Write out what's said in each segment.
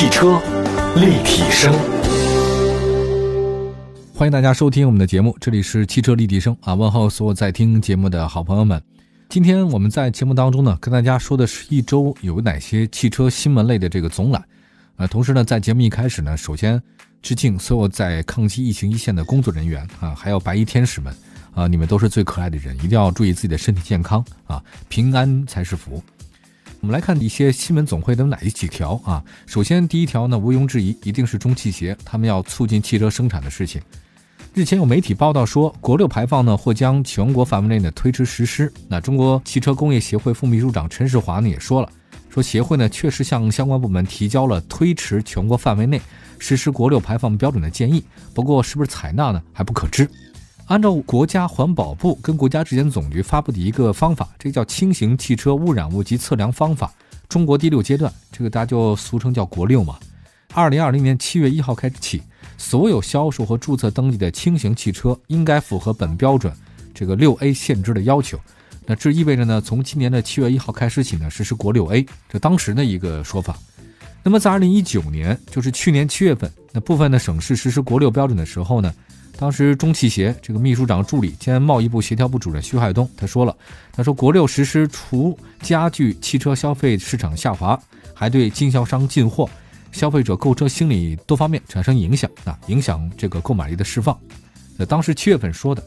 汽车立体声，欢迎大家收听我们的节目，这里是汽车立体声啊！问候所有在听节目的好朋友们。今天我们在节目当中呢，跟大家说的是一周有哪些汽车新闻类的这个总览。呃，同时呢，在节目一开始呢，首先致敬所有在抗击疫情一线的工作人员啊，还有白衣天使们啊，你们都是最可爱的人，一定要注意自己的身体健康啊，平安才是福。我们来看一些新闻总会的哪几条啊？首先，第一条呢，毋庸置疑，一定是中汽协他们要促进汽车生产的事情。日前有媒体报道说，国六排放呢或将全国范围内呢推迟实施。那中国汽车工业协会副秘书长陈世华呢也说了，说协会呢确实向相关部门提交了推迟全国范围内实施国六排放标准的建议，不过是不是采纳呢还不可知。按照国家环保部跟国家质检总局发布的一个方法，这个叫轻型汽车污染物及测量方法，中国第六阶段，这个大家就俗称叫国六嘛。二零二零年七月一号开始起，所有销售和注册登记的轻型汽车应该符合本标准这个六 A 限制的要求。那这意味着呢，从今年的七月一号开始起呢，实施国六 A，这当时的一个说法。那么在二零一九年，就是去年七月份，那部分的省市实施国六标准的时候呢。当时中汽协这个秘书长助理兼贸易部协调部主任徐海东他说了，他说国六实施除加剧汽车消费市场下滑，还对经销商进货、消费者购车心理多方面产生影响啊，影响这个购买力的释放。那当时七月份说的，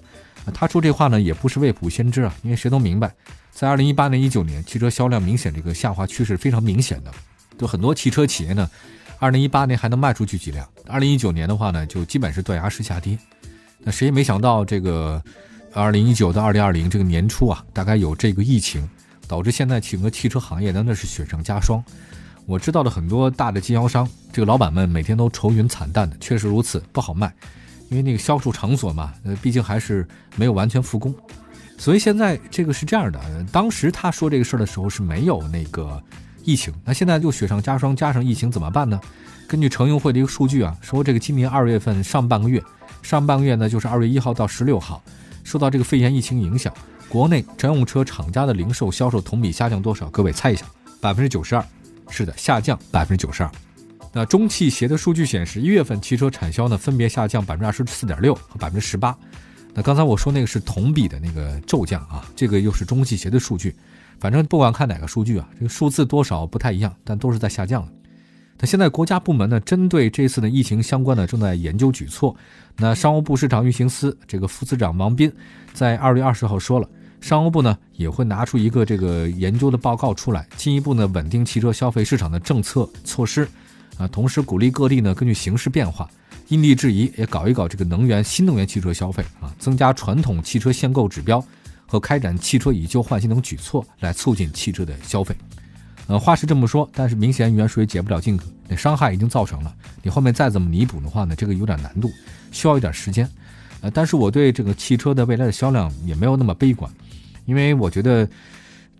他说这话呢也不是未卜先知啊，因为谁都明白，在二零一八年、一九年汽车销量明显这个下滑趋势非常明显的，就很多汽车企业呢，二零一八年还能卖出去几辆，二零一九年的话呢就基本是断崖式下跌。那谁也没想到，这个二零一九到二零二零这个年初啊，大概有这个疫情，导致现在整个汽车行业呢那是雪上加霜。我知道的很多大的经销商，这个老板们每天都愁云惨淡的，确实如此，不好卖，因为那个销售场所嘛，呃，毕竟还是没有完全复工。所以现在这个是这样的，当时他说这个事儿的时候是没有那个疫情，那现在就雪上加霜，加上疫情怎么办呢？根据乘用会的一个数据啊，说这个今年二月份上半个月。上半个月呢，就是二月一号到十六号，受到这个肺炎疫情影响，国内乘用车厂家的零售销售同比下降多少？各位猜一下，百分之九十二。是的，下降百分之九十二。那中汽协的数据显示，一月份汽车产销呢分别下降百分之二十四点六和百分之十八。那刚才我说那个是同比的那个骤降啊，这个又是中汽协的数据。反正不管看哪个数据啊，这个数字多少不太一样，但都是在下降的。那现在国家部门呢，针对这次的疫情相关的正在研究举措。那商务部市场运行司这个副司长王斌在二月二十号说了，商务部呢也会拿出一个这个研究的报告出来，进一步呢稳定汽车消费市场的政策措施，啊，同时鼓励各地呢根据形势变化，因地制宜也搞一搞这个能源新能源汽车消费啊，增加传统汽车限购指标和开展汽车以旧换新等举措来促进汽车的消费。呃，话是这么说，但是明显远水解不了近渴，那伤害已经造成了，你后面再怎么弥补的话呢，这个有点难度，需要一点时间。呃，但是我对这个汽车的未来的销量也没有那么悲观，因为我觉得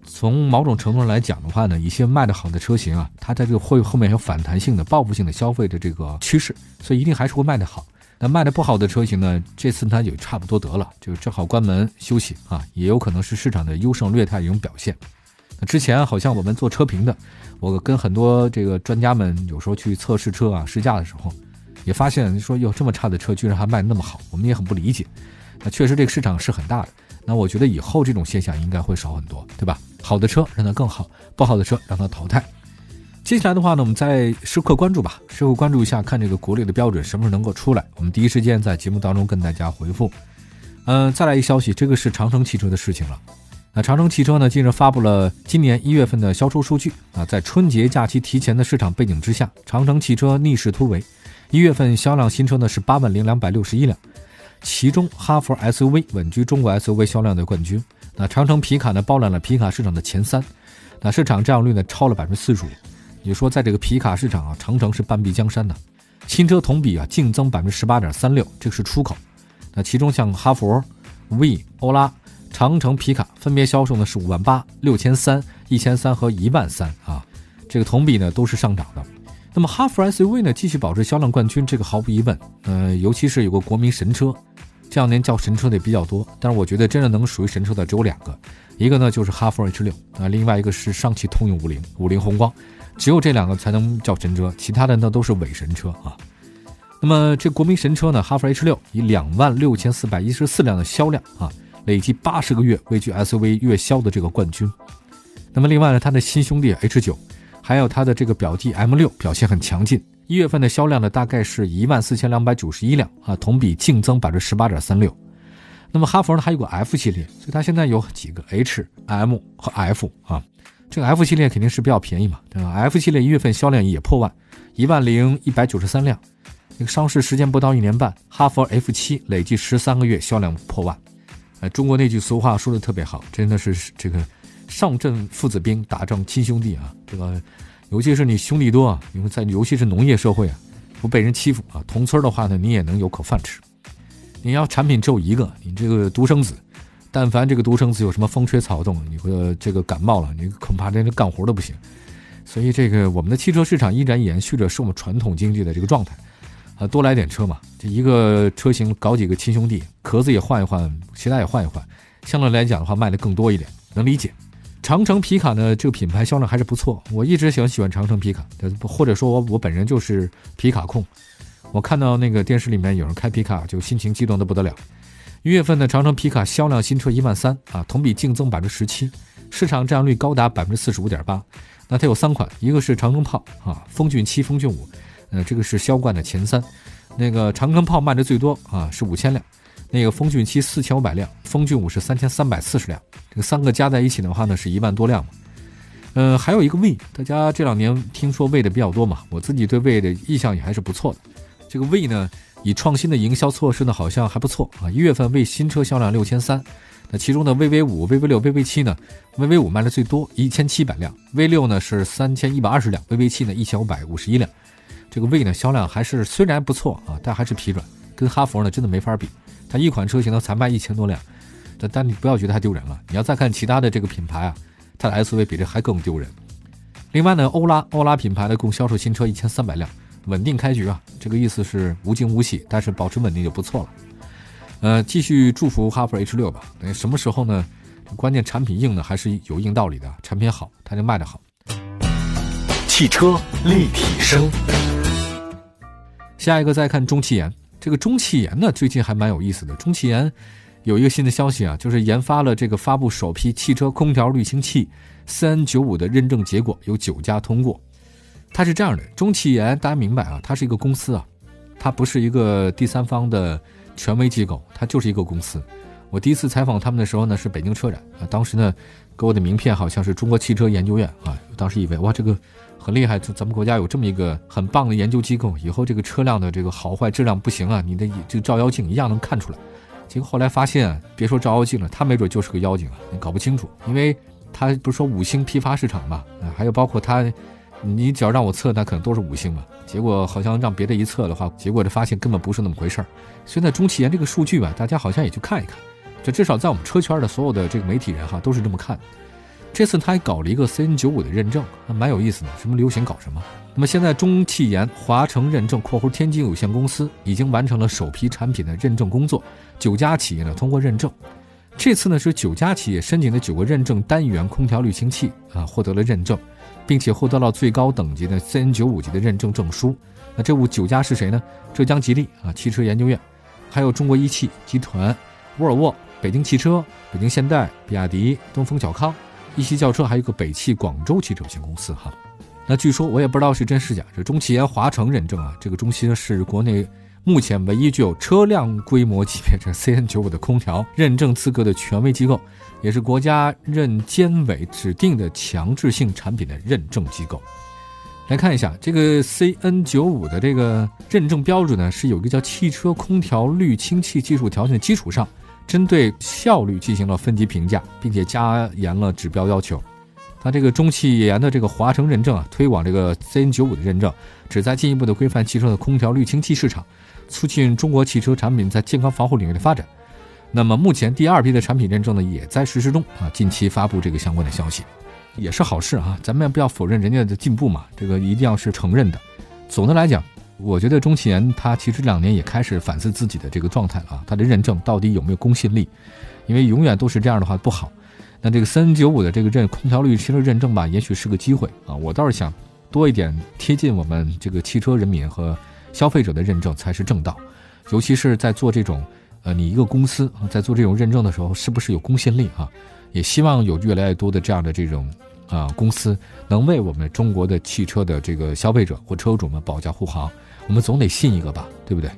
从某种程度上来讲的话呢，一些卖得好的车型啊，它在这个会后面有反弹性的、报复性的消费的这个趋势，所以一定还是会卖得好。那卖的不好的车型呢，这次它也差不多得了，就正好关门休息啊，也有可能是市场的优胜劣汰一种表现。之前好像我们做车评的，我跟很多这个专家们有时候去测试车啊试驾的时候，也发现说哟这么差的车居然还卖那么好，我们也很不理解。那确实这个市场是很大的。那我觉得以后这种现象应该会少很多，对吧？好的车让它更好，不好的车让它淘汰。接下来的话呢，我们再时刻关注吧，时刻关注一下看这个国内的标准什么时候能够出来，我们第一时间在节目当中跟大家回复。嗯，再来一消息，这个是长城汽车的事情了。那长城汽车呢？近日发布了今年一月份的销售数据啊，在春节假期提前的市场背景之下，长城汽车逆势突围，一月份销量新车呢是八万零两百六十一辆，其中哈弗 SUV 稳居中国 SUV 销量的冠军。那长城皮卡呢包揽了皮卡市场的前三，那市场占有率呢超了百分之四十五，也就说在这个皮卡市场啊，长城是半壁江山的。新车同比啊净增百分之十八点三六，这是出口。那其中像哈弗、V、欧拉。长城皮卡分别销售呢是五万八、六千三、一千三和一万三啊，这个同比呢都是上涨的。那么哈弗 SUV 呢继续保持销量冠军，这个毫无疑问。呃，尤其是有个国民神车，这两年叫神车的也比较多，但是我觉得真正能属于神车的只有两个，一个呢就是哈弗 H 六啊，另外一个是上汽通用五菱、五菱宏光。只有这两个才能叫神车，其他的那都是伪神车啊。那么这国民神车呢，哈弗 H 六以两万六千四百一十四辆的销量啊，累计八十个月位居 SUV 月销的这个冠军。那么另外呢，它的新兄弟 H 九，还有它的这个表弟 M 六表现很强劲，一月份的销量呢大概是一万四千两百九十一辆啊，同比净增百分之十八点三六。那么哈弗呢还有个 F 系列，所以它现在有几个 H、M 和 F 啊，这个 F 系列肯定是比较便宜嘛，对吧？F 系列一月份销量也破万，一万零一百九十三辆。这个上市时间不到一年半，哈弗 F 七累计十三个月销量破万。呃，中国那句俗话说的特别好，真的是这个上阵父子兵，打仗亲兄弟啊。这个尤其是你兄弟多啊，因为在尤其是农业社会啊，不被人欺负啊，同村的话呢，你也能有口饭吃。你要产品只有一个，你这个独生子，但凡这个独生子有什么风吹草动，你会这个感冒了，你恐怕连干活都不行。所以这个我们的汽车市场依然延续着是我们传统经济的这个状态。啊，多来点车嘛，这一个车型搞几个亲兄弟，壳子也换一换，其他也换一换，相对来讲的话卖的更多一点，能理解。长城皮卡呢，这个品牌销量还是不错，我一直喜欢喜欢长城皮卡，或者说我我本人就是皮卡控。我看到那个电视里面有人开皮卡，就心情激动的不得了。一月份的长城皮卡销量新车一万三啊，同比净增百分之十七，市场占有率高达百分之四十五点八。那它有三款，一个是长城炮啊，风骏七、风骏五。呃，这个是销冠的前三，那个长城炮卖的最多啊，是五千辆，那个风骏七四千五百辆，风骏五是三千三百四十辆，这个三个加在一起的话呢，是一万多辆嘛。呃，还有一个魏，大家这两年听说魏的比较多嘛，我自己对魏的印象也还是不错的。这个魏呢，以创新的营销措施呢，好像还不错啊。一月份魏新车销量六千三，那其中的 VV 五、VV 六、VV 七呢，VV 五卖的最多，一千七百辆，V 六呢是三千一百二十辆，VV 七呢一千五百五十一辆。这个魏呢销量还是虽然不错啊，但还是疲软，跟哈弗呢真的没法比。它一款车型呢才卖一千多辆，但但你不要觉得它丢人了。你要再看其他的这个品牌啊，它的 SUV 比这还更丢人。另外呢，欧拉欧拉品牌呢共销售新车一千三百辆，稳定开局啊，这个意思是无惊无喜，但是保持稳定就不错了。呃，继续祝福哈弗 H 六吧。那什么时候呢？关键产品硬呢还是有硬道理的，产品好它就卖得好。汽车立体声。下一个再看中汽研，这个中汽研呢最近还蛮有意思的。中汽研有一个新的消息啊，就是研发了这个发布首批汽车空调滤清器 CN95 的认证结果有九家通过。它是这样的，中汽研大家明白啊，它是一个公司啊，它不是一个第三方的权威机构，它就是一个公司。我第一次采访他们的时候呢是北京车展啊，当时呢给我的名片好像是中国汽车研究院啊，当时以为哇这个。很厉害，就咱们国家有这么一个很棒的研究机构，以后这个车辆的这个好坏质量不行啊，你的这个照妖镜一样能看出来。结果后来发现，别说照妖镜了，他没准就是个妖精啊，你搞不清楚，因为他不是说五星批发市场嘛，啊，还有包括他，你只要让我测，那可能都是五星嘛。结果好像让别的一测的话，结果就发现根本不是那么回事儿。现在中汽研这个数据吧，大家好像也去看一看，这至少在我们车圈的所有的这个媒体人哈，都是这么看。这次他还搞了一个 CN95 的认证，那蛮有意思的。什么流行搞什么。那么现在中汽研华城认证（括弧天津有限公司）已经完成了首批产品的认证工作，九家企业呢通过认证。这次呢是九家企业申请的九个认证单元空调滤清器啊获得了认证，并且获得了最高等级的 CN95 级的认证证书。那这五九家是谁呢？浙江吉利啊汽车研究院，还有中国一汽集团、沃尔沃、北京汽车、北京现代、比亚迪、东风小康。一汽轿车还有个北汽广州汽车有限公司哈，那据说我也不知道是真是假。这中汽研华城认证啊，这个中汽是国内目前唯一具有车辆规模级别这 CN95 的空调认证资格的权威机构，也是国家认监委指定的强制性产品的认证机构。来看一下这个 CN95 的这个认证标准呢，是有一个叫汽车空调滤清器技术条件的基础上。针对效率进行了分级评价，并且加严了指标要求。它这个中汽研的这个华城认证啊，推广这个 CN95 的认证，旨在进一步的规范汽车的空调滤清器市场，促进中国汽车产品在健康防护领域的发展。那么目前第二批的产品认证呢，也在实施中啊，近期发布这个相关的消息，也是好事啊。咱们不要否认人家的进步嘛，这个一定要是承认的。总的来讲。我觉得中汽研它其实这两年也开始反思自己的这个状态了啊，它的认证到底有没有公信力？因为永远都是这样的话不好。那这个三九五的这个认空调滤芯的认证吧，也许是个机会啊。我倒是想，多一点贴近我们这个汽车人民和消费者的认证才是正道。尤其是在做这种，呃，你一个公司啊在做这种认证的时候，是不是有公信力啊？也希望有越来越多的这样的这种啊公司能为我们中国的汽车的这个消费者或车主们保驾护航。我们总得信一个吧，对不对？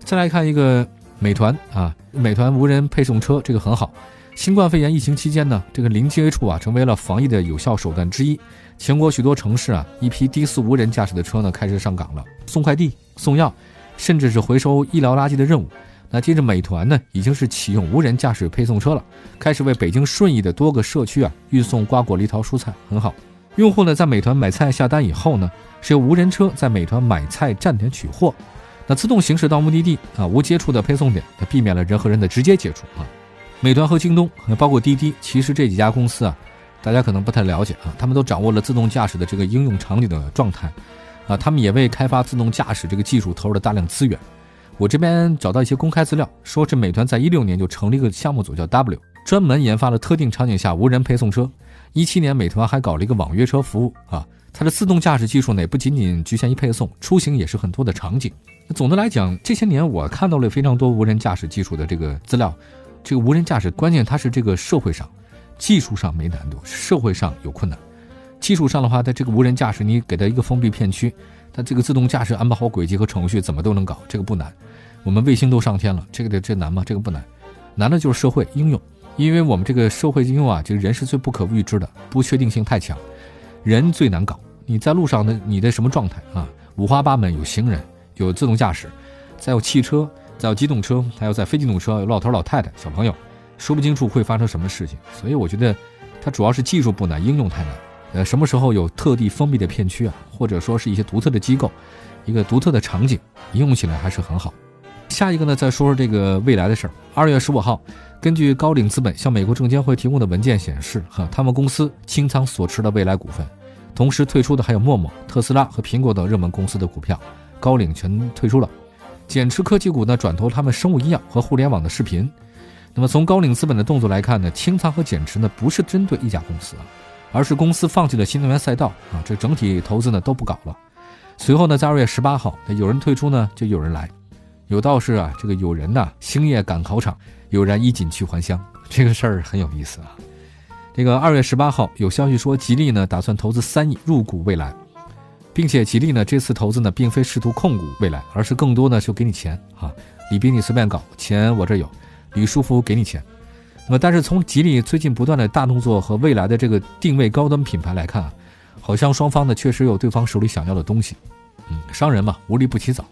再来看一个美团啊，美团无人配送车这个很好。新冠肺炎疫情期间呢，这个零接触啊成为了防疫的有效手段之一。全国许多城市啊，一批低速无人驾驶的车呢开始上岗了，送快递、送药，甚至是回收医疗垃圾的任务。那接着美团呢已经是启用无人驾驶配送车了，开始为北京顺义的多个社区啊运送瓜果梨桃蔬菜，很好。用户呢在美团买菜下单以后呢，是由无人车在美团买菜站点取货，那自动行驶到目的地啊，无接触的配送点，它避免了人和人的直接接触啊。美团和京东，包括滴滴，其实这几家公司啊，大家可能不太了解啊，他们都掌握了自动驾驶的这个应用场景的状态，啊，他们也为开发自动驾驶这个技术投入了大量资源。我这边找到一些公开资料，说是美团在一六年就成立一个项目组叫 W，专门研发了特定场景下无人配送车。一七年，美团还搞了一个网约车服务啊，它的自动驾驶技术呢，也不仅仅局限于配送，出行也是很多的场景。总的来讲，这些年我看到了非常多无人驾驶技术的这个资料。这个无人驾驶关键它是这个社会上，技术上没难度，社会上有困难。技术上的话，它这个无人驾驶你给它一个封闭片区，它这个自动驾驶安排好轨迹和程序，怎么都能搞，这个不难。我们卫星都上天了，这个的这难吗？这个不难，难的就是社会应用。因为我们这个社会应用啊，这个人是最不可预知的，不确定性太强，人最难搞。你在路上的你的什么状态啊？五花八门，有行人，有自动驾驶，再有汽车。再有机动车，还有在非机动车，有老头老太太、小朋友，说不清楚会发生什么事情。所以我觉得，它主要是技术不难，应用太难。呃，什么时候有特地封闭的片区啊，或者说是一些独特的机构，一个独特的场景，应用起来还是很好。下一个呢，再说说这个未来的事儿。二月十五号，根据高瓴资本向美国证监会提供的文件显示，哈，他们公司清仓所持的未来股份，同时退出的还有陌陌、特斯拉和苹果等热门公司的股票，高瓴全退出了。减持科技股呢，转投他们生物医药和互联网的视频。那么从高瓴资本的动作来看呢，清仓和减持呢不是针对一家公司啊，而是公司放弃了新能源赛道啊，这整体投资呢都不搞了。随后呢，在二月十八号，有人退出呢，就有人来。有道是啊，这个有人呐星夜赶考场，有人衣锦去还乡，这个事儿很有意思啊。这个二月十八号有消息说，吉利呢打算投资三亿入股未来。并且吉利呢这次投资呢，并非试图控股未来，而是更多呢就给你钱啊，李斌你随便搞，钱我这有，李书福给你钱。那么但是从吉利最近不断的大动作和未来的这个定位高端品牌来看啊，好像双方呢确实有对方手里想要的东西。嗯，商人嘛无利不起早。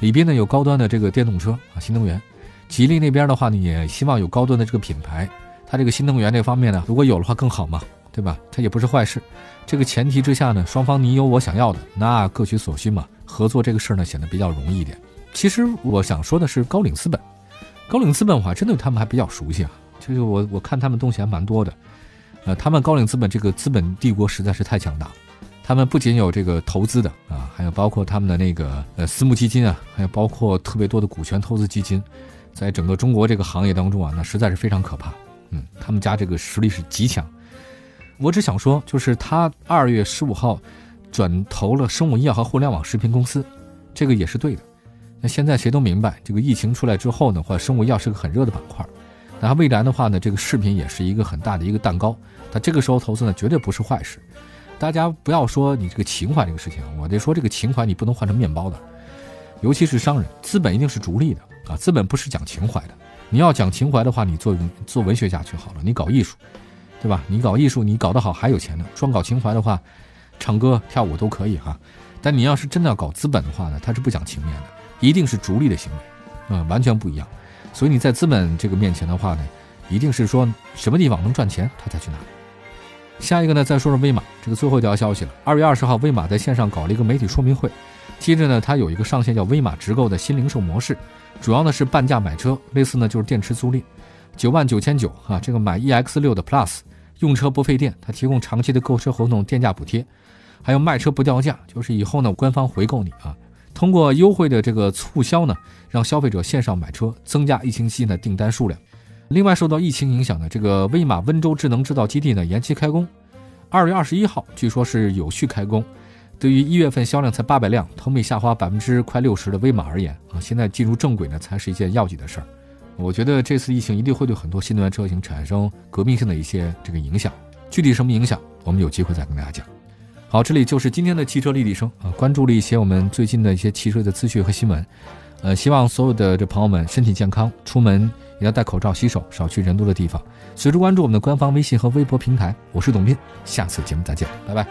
李斌呢有高端的这个电动车啊新能源，吉利那边的话呢也希望有高端的这个品牌，它这个新能源这方面呢如果有的话更好嘛。对吧？它也不是坏事。这个前提之下呢，双方你有我想要的，那各取所需嘛。合作这个事儿呢，显得比较容易一点。其实我想说的是，高瓴资本，高瓴资本我还真对他们还比较熟悉啊。就是我我看他们东西还蛮多的。呃，他们高瓴资本这个资本帝国实在是太强大了。他们不仅有这个投资的啊，还有包括他们的那个呃私募基金啊，还有包括特别多的股权投资基金，在整个中国这个行业当中啊，那实在是非常可怕。嗯，他们家这个实力是极强。我只想说，就是他二月十五号转投了生物医药和互联网视频公司，这个也是对的。那现在谁都明白，这个疫情出来之后呢，话生物医药是个很热的板块。那未来的话呢，这个视频也是一个很大的一个蛋糕。他这个时候投资呢，绝对不是坏事。大家不要说你这个情怀这个事情，我得说这个情怀你不能换成面包的。尤其是商人，资本一定是逐利的啊，资本不是讲情怀的。你要讲情怀的话，你做做文学家去好了，你搞艺术。对吧？你搞艺术，你搞得好还有钱呢。专搞情怀的话，唱歌跳舞都可以哈。但你要是真的要搞资本的话呢，他是不讲情面的，一定是逐利的行为，嗯，完全不一样。所以你在资本这个面前的话呢，一定是说什么地方能赚钱，他才去哪里。下一个呢，再说说威马这个最后一条消息了。二月二十号，威马在线上搞了一个媒体说明会，接着呢，它有一个上线叫威马直购的新零售模式，主要呢是半价买车，类似呢就是电池租赁，九万九千九啊，这个买 EX 六的 Plus。用车不费电，它提供长期的购车合同、电价补贴，还有卖车不掉价，就是以后呢官方回购你啊。通过优惠的这个促销呢，让消费者线上买车，增加疫情期的订单数量。另外，受到疫情影响的这个威马温州智能制造基地呢延期开工，二月二十一号据说是有序开工，对于一月份销量才八百辆，同比下滑百分之快六十的威马而言啊，现在进入正轨呢，才是一件要紧的事儿。我觉得这次疫情一定会对很多新能源车型产生革命性的一些这个影响。具体什么影响，我们有机会再跟大家讲。好，这里就是今天的汽车立体声啊，关注了一些我们最近的一些汽车的资讯和新闻。呃，希望所有的这朋友们身体健康，出门也要戴口罩、洗手，少去人多的地方。随时关注我们的官方微信和微博平台。我是董斌，下次节目再见，拜拜。